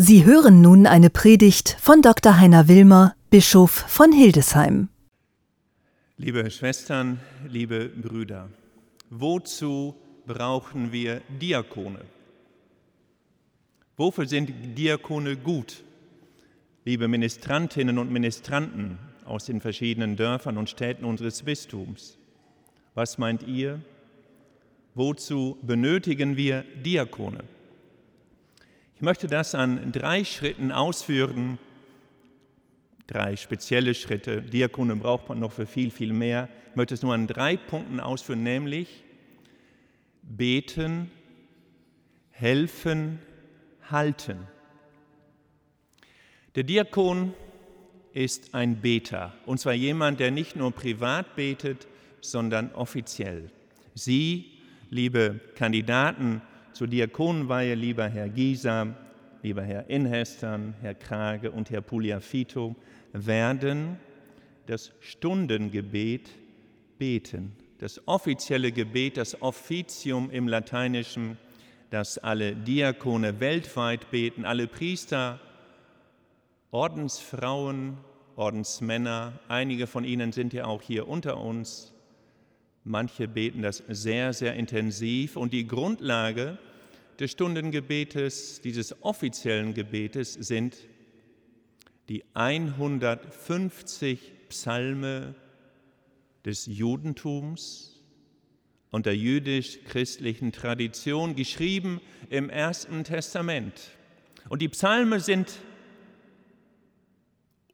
Sie hören nun eine Predigt von Dr. Heiner Wilmer, Bischof von Hildesheim. Liebe Schwestern, liebe Brüder, wozu brauchen wir Diakone? Wofür sind Diakone gut? Liebe Ministrantinnen und Ministranten aus den verschiedenen Dörfern und Städten unseres Bistums, was meint ihr? Wozu benötigen wir Diakone? Ich möchte das an drei Schritten ausführen, drei spezielle Schritte. Diakone braucht man noch für viel, viel mehr. Ich möchte es nur an drei Punkten ausführen, nämlich beten, helfen, halten. Der Diakon ist ein Beter, und zwar jemand, der nicht nur privat betet, sondern offiziell. Sie, liebe Kandidaten, zur Diakonenweihe, lieber Herr Gieser, lieber Herr Inhestern, Herr Krage und Herr Pugliafito, werden das Stundengebet beten. Das offizielle Gebet, das Officium im Lateinischen, das alle Diakone weltweit beten, alle Priester, Ordensfrauen, Ordensmänner, einige von ihnen sind ja auch hier unter uns. Manche beten das sehr, sehr intensiv und die Grundlage des Stundengebetes, dieses offiziellen Gebetes, sind die 150 Psalme des Judentums und der jüdisch-christlichen Tradition, geschrieben im Ersten Testament. Und die Psalme sind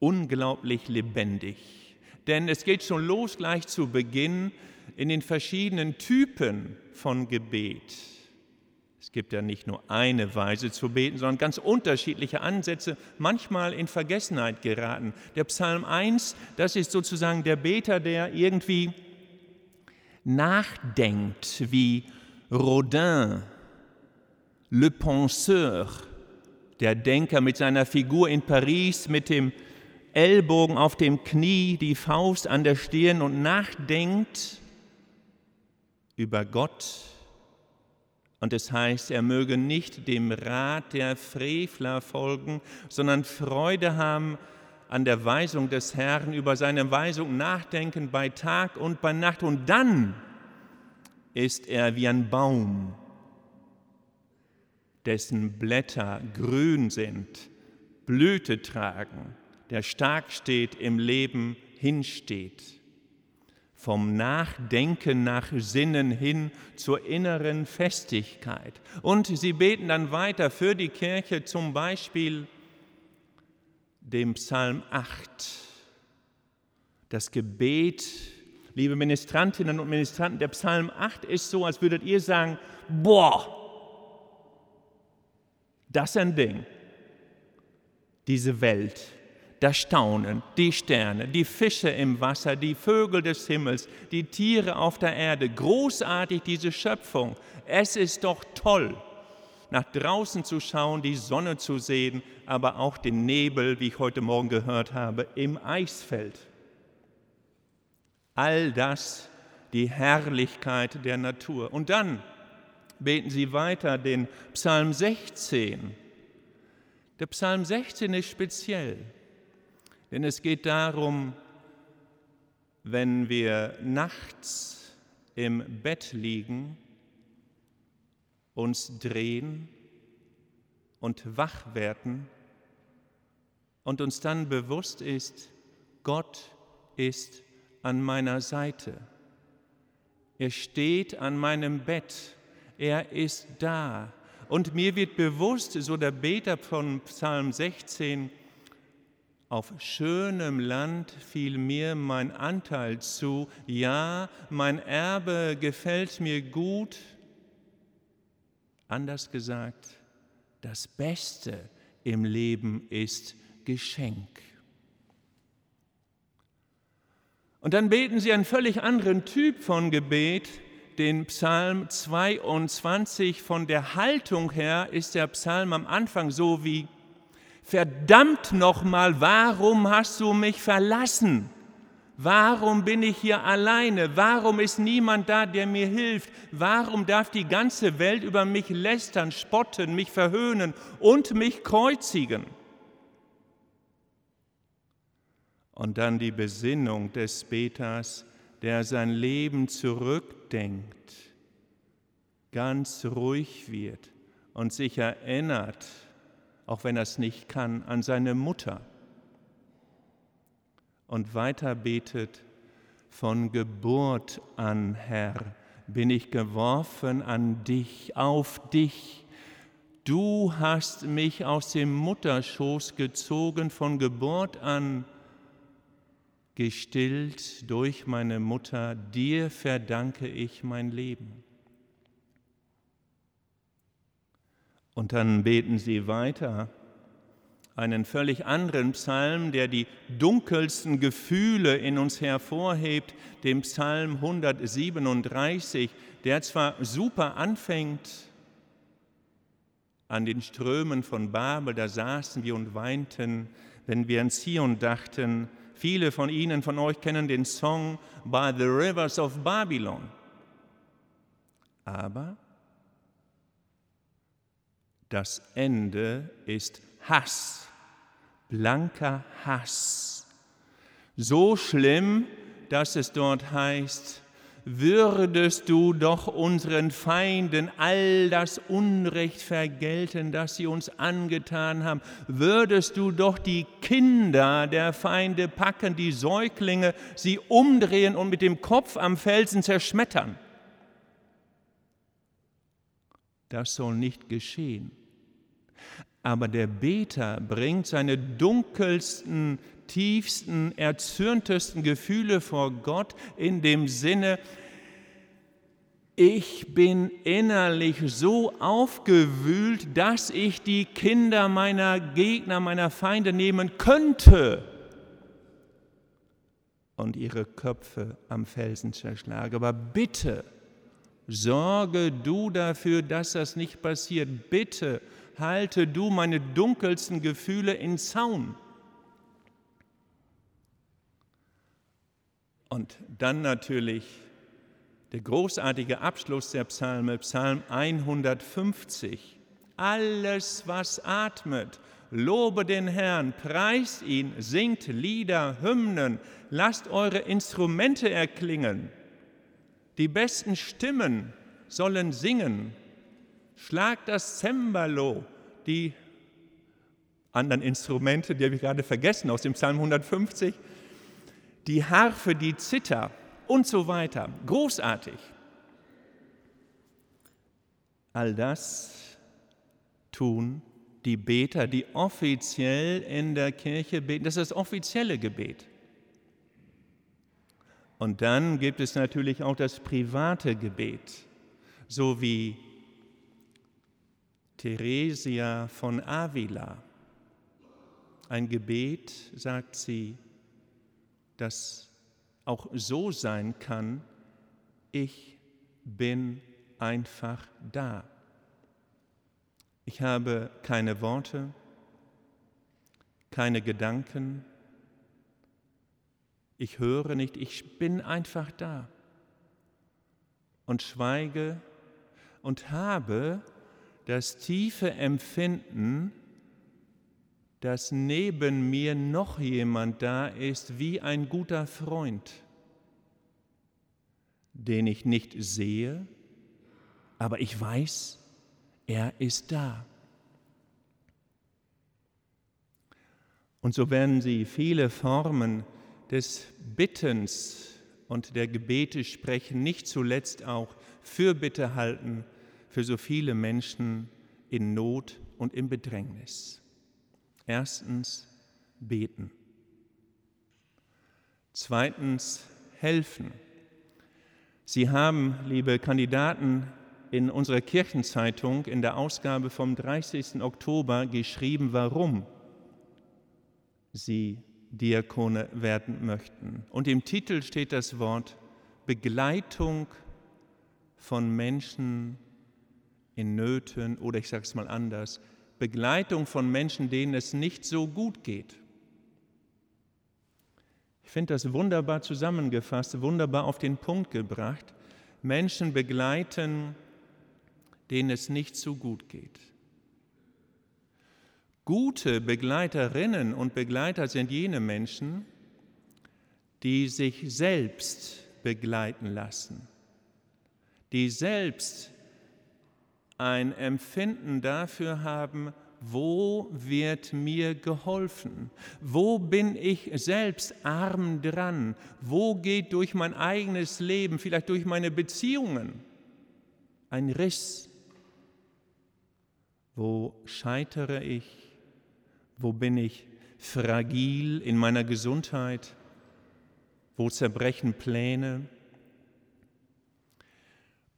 unglaublich lebendig, denn es geht schon los gleich zu Beginn in den verschiedenen Typen von Gebet. Es gibt ja nicht nur eine Weise zu beten, sondern ganz unterschiedliche Ansätze, manchmal in Vergessenheit geraten. Der Psalm 1, das ist sozusagen der Beter, der irgendwie nachdenkt, wie Rodin, Le Penseur, der Denker mit seiner Figur in Paris, mit dem Ellbogen auf dem Knie, die Faust an der Stirn und nachdenkt über Gott, und es heißt, er möge nicht dem Rat der Frevler folgen, sondern Freude haben an der Weisung des Herrn, über seine Weisung nachdenken bei Tag und bei Nacht. Und dann ist er wie ein Baum, dessen Blätter grün sind, Blüte tragen, der stark steht, im Leben hinsteht vom Nachdenken nach Sinnen hin zur inneren Festigkeit. Und sie beten dann weiter für die Kirche zum Beispiel dem Psalm 8. Das Gebet, liebe Ministrantinnen und Ministranten, der Psalm 8 ist so, als würdet ihr sagen, boah, das ist ein Ding, diese Welt das Staunen, die Sterne, die Fische im Wasser, die Vögel des Himmels, die Tiere auf der Erde. Großartig diese Schöpfung. Es ist doch toll, nach draußen zu schauen, die Sonne zu sehen, aber auch den Nebel, wie ich heute Morgen gehört habe, im Eisfeld. All das die Herrlichkeit der Natur. Und dann beten Sie weiter den Psalm 16. Der Psalm 16 ist speziell. Denn es geht darum, wenn wir nachts im Bett liegen, uns drehen und wach werden und uns dann bewusst ist, Gott ist an meiner Seite. Er steht an meinem Bett. Er ist da. Und mir wird bewusst, so der Beter von Psalm 16, auf schönem Land fiel mir mein Anteil zu, ja, mein Erbe gefällt mir gut. Anders gesagt, das Beste im Leben ist Geschenk. Und dann beten sie einen völlig anderen Typ von Gebet, den Psalm 22. Von der Haltung her ist der Psalm am Anfang so wie verdammt nochmal, warum hast du mich verlassen? Warum bin ich hier alleine? Warum ist niemand da, der mir hilft? Warum darf die ganze Welt über mich lästern, spotten, mich verhöhnen und mich kreuzigen? Und dann die Besinnung des Beters, der sein Leben zurückdenkt, ganz ruhig wird und sich erinnert, auch wenn er es nicht kann, an seine Mutter und weiter betet, von Geburt an, Herr, bin ich geworfen an dich, auf dich. Du hast mich aus dem Mutterschoß gezogen, von Geburt an gestillt durch meine Mutter, dir verdanke ich mein Leben. Und dann beten sie weiter einen völlig anderen Psalm, der die dunkelsten Gefühle in uns hervorhebt, dem Psalm 137, der zwar super anfängt, an den Strömen von Babel, da saßen wir und weinten, wenn wir an Zion dachten. Viele von Ihnen, von euch kennen den Song By the Rivers of Babylon. Aber das Ende ist Hass, blanker Hass. So schlimm, dass es dort heißt, würdest du doch unseren Feinden all das Unrecht vergelten, das sie uns angetan haben, würdest du doch die Kinder der Feinde packen, die Säuglinge, sie umdrehen und mit dem Kopf am Felsen zerschmettern. Das soll nicht geschehen. Aber der Beter bringt seine dunkelsten, tiefsten, erzürntesten Gefühle vor Gott in dem Sinne, ich bin innerlich so aufgewühlt, dass ich die Kinder meiner Gegner, meiner Feinde nehmen könnte und ihre Köpfe am Felsen zerschlage. Aber bitte, sorge du dafür, dass das nicht passiert. Bitte, halte du meine dunkelsten Gefühle in Zaun. Und dann natürlich der großartige Abschluss der Psalme, Psalm 150. Alles, was atmet, lobe den Herrn, preist ihn, singt Lieder, Hymnen, lasst eure Instrumente erklingen. Die besten Stimmen sollen singen, Schlag das Cembalo, die anderen Instrumente, die habe ich gerade vergessen aus dem Psalm 150, die Harfe, die Zither und so weiter. Großartig. All das tun die Beter, die offiziell in der Kirche beten. Das ist das offizielle Gebet. Und dann gibt es natürlich auch das private Gebet, so wie Theresia von Avila. Ein Gebet, sagt sie, das auch so sein kann, ich bin einfach da. Ich habe keine Worte, keine Gedanken, ich höre nicht, ich bin einfach da und schweige und habe das tiefe Empfinden, dass neben mir noch jemand da ist wie ein guter Freund, den ich nicht sehe, aber ich weiß, er ist da. Und so werden Sie viele Formen des Bittens und der Gebete sprechen, nicht zuletzt auch Fürbitte halten für so viele Menschen in Not und im Bedrängnis. Erstens beten. Zweitens helfen. Sie haben, liebe Kandidaten, in unserer Kirchenzeitung in der Ausgabe vom 30. Oktober geschrieben, warum Sie Diakone werden möchten. Und im Titel steht das Wort Begleitung von Menschen in Nöten oder ich sage es mal anders, Begleitung von Menschen, denen es nicht so gut geht. Ich finde das wunderbar zusammengefasst, wunderbar auf den Punkt gebracht. Menschen begleiten, denen es nicht so gut geht. Gute Begleiterinnen und Begleiter sind jene Menschen, die sich selbst begleiten lassen, die selbst ein Empfinden dafür haben, wo wird mir geholfen? Wo bin ich selbst arm dran? Wo geht durch mein eigenes Leben, vielleicht durch meine Beziehungen, ein Riss? Wo scheitere ich? Wo bin ich fragil in meiner Gesundheit? Wo zerbrechen Pläne?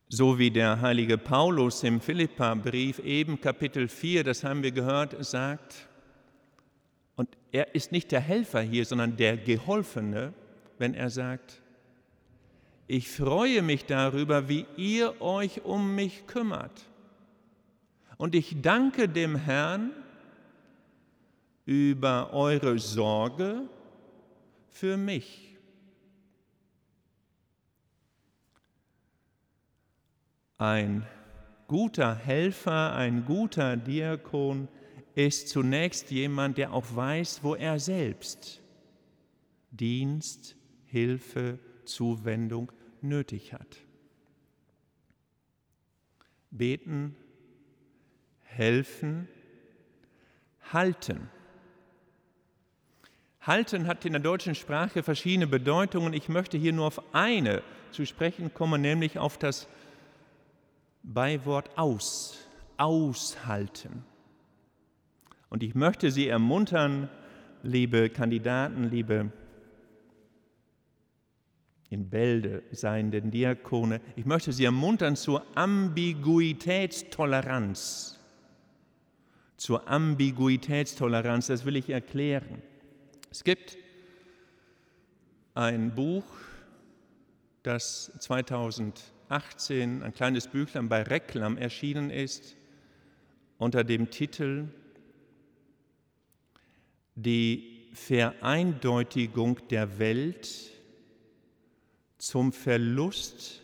So wie der heilige Paulus im Philippa-Brief eben Kapitel 4, das haben wir gehört, sagt, und er ist nicht der Helfer hier, sondern der Geholfene, wenn er sagt, ich freue mich darüber, wie ihr euch um mich kümmert. Und ich danke dem Herrn über eure Sorge für mich. Ein guter Helfer, ein guter Diakon ist zunächst jemand, der auch weiß, wo er selbst Dienst, Hilfe, Zuwendung nötig hat. Beten, helfen, halten. Halten hat in der deutschen Sprache verschiedene Bedeutungen. Ich möchte hier nur auf eine zu sprechen kommen, nämlich auf das Beiwort aus, aushalten. Und ich möchte Sie ermuntern, liebe Kandidaten, liebe in Bälde seienden Diakone, ich möchte Sie ermuntern zur Ambiguitätstoleranz. Zur Ambiguitätstoleranz, das will ich erklären. Es gibt ein Buch, das 2000 18 ein kleines Büchlein bei Reklam erschienen ist unter dem Titel Die Vereindeutigung der Welt zum Verlust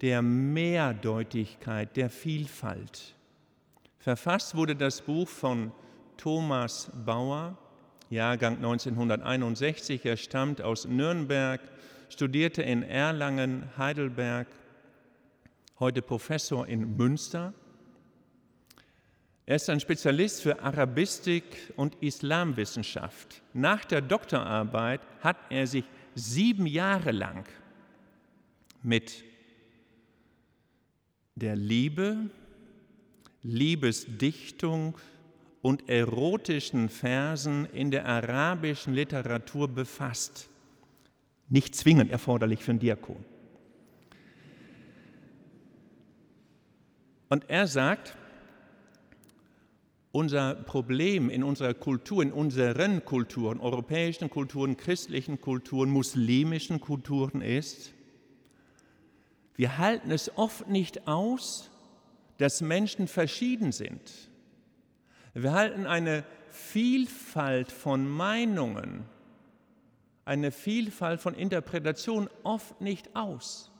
der Mehrdeutigkeit, der Vielfalt. Verfasst wurde das Buch von Thomas Bauer, Jahrgang 1961. Er stammt aus Nürnberg, studierte in Erlangen, Heidelberg heute Professor in Münster. Er ist ein Spezialist für Arabistik und Islamwissenschaft. Nach der Doktorarbeit hat er sich sieben Jahre lang mit der Liebe, Liebesdichtung und erotischen Versen in der arabischen Literatur befasst. Nicht zwingend erforderlich für einen Diakon. Und er sagt, unser Problem in unserer Kultur, in unseren Kulturen, europäischen Kulturen, christlichen Kulturen, muslimischen Kulturen ist, wir halten es oft nicht aus, dass Menschen verschieden sind. Wir halten eine Vielfalt von Meinungen, eine Vielfalt von Interpretationen oft nicht aus.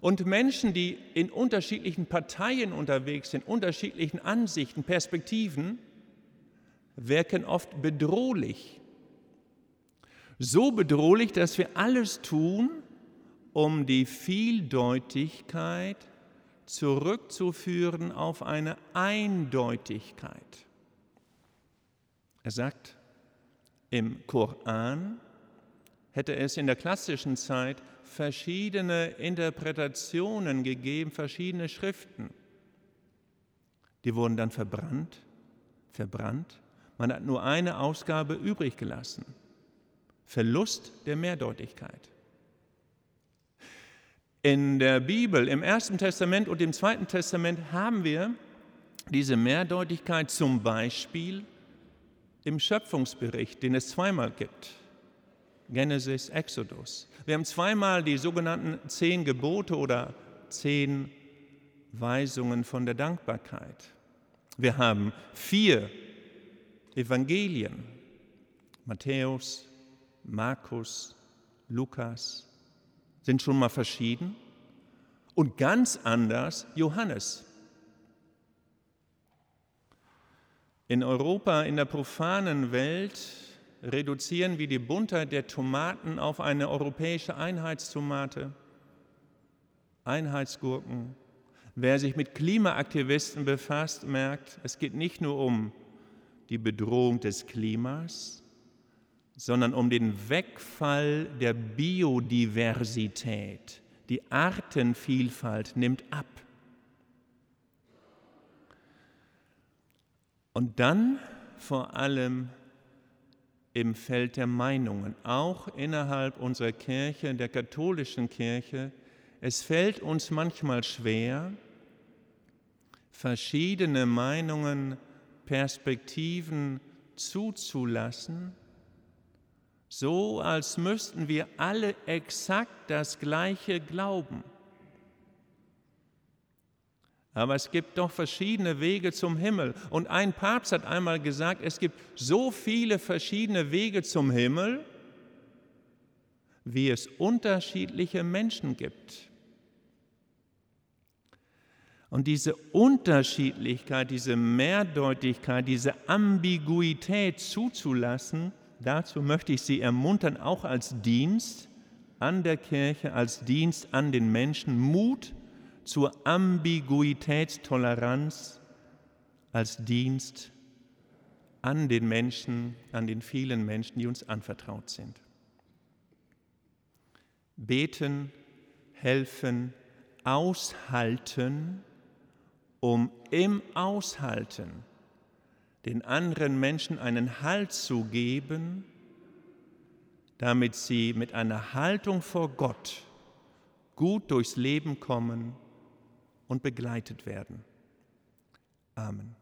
Und Menschen, die in unterschiedlichen Parteien unterwegs sind, unterschiedlichen Ansichten, Perspektiven, wirken oft bedrohlich. So bedrohlich, dass wir alles tun, um die Vieldeutigkeit zurückzuführen auf eine Eindeutigkeit. Er sagt, im Koran hätte es in der klassischen Zeit verschiedene Interpretationen gegeben, verschiedene Schriften. Die wurden dann verbrannt, verbrannt. Man hat nur eine Ausgabe übrig gelassen. Verlust der Mehrdeutigkeit. In der Bibel, im Ersten Testament und im Zweiten Testament haben wir diese Mehrdeutigkeit zum Beispiel im Schöpfungsbericht, den es zweimal gibt. Genesis, Exodus. Wir haben zweimal die sogenannten zehn Gebote oder zehn Weisungen von der Dankbarkeit. Wir haben vier Evangelien, Matthäus, Markus, Lukas sind schon mal verschieden und ganz anders Johannes. In Europa, in der profanen Welt, reduzieren wir die Buntheit der Tomaten auf eine europäische Einheitstomate, Einheitsgurken. Wer sich mit Klimaaktivisten befasst, merkt, es geht nicht nur um die Bedrohung des Klimas, sondern um den Wegfall der Biodiversität. Die Artenvielfalt nimmt ab. Und dann vor allem im Feld der Meinungen, auch innerhalb unserer Kirche, der katholischen Kirche. Es fällt uns manchmal schwer, verschiedene Meinungen, Perspektiven zuzulassen, so als müssten wir alle exakt das Gleiche glauben. Aber es gibt doch verschiedene Wege zum Himmel. Und ein Papst hat einmal gesagt, es gibt so viele verschiedene Wege zum Himmel, wie es unterschiedliche Menschen gibt. Und diese Unterschiedlichkeit, diese Mehrdeutigkeit, diese Ambiguität zuzulassen, dazu möchte ich Sie ermuntern, auch als Dienst an der Kirche, als Dienst an den Menschen, Mut zur Ambiguitätstoleranz als Dienst an den Menschen, an den vielen Menschen, die uns anvertraut sind. Beten, helfen, aushalten, um im Aushalten den anderen Menschen einen Halt zu geben, damit sie mit einer Haltung vor Gott gut durchs Leben kommen und begleitet werden. Amen.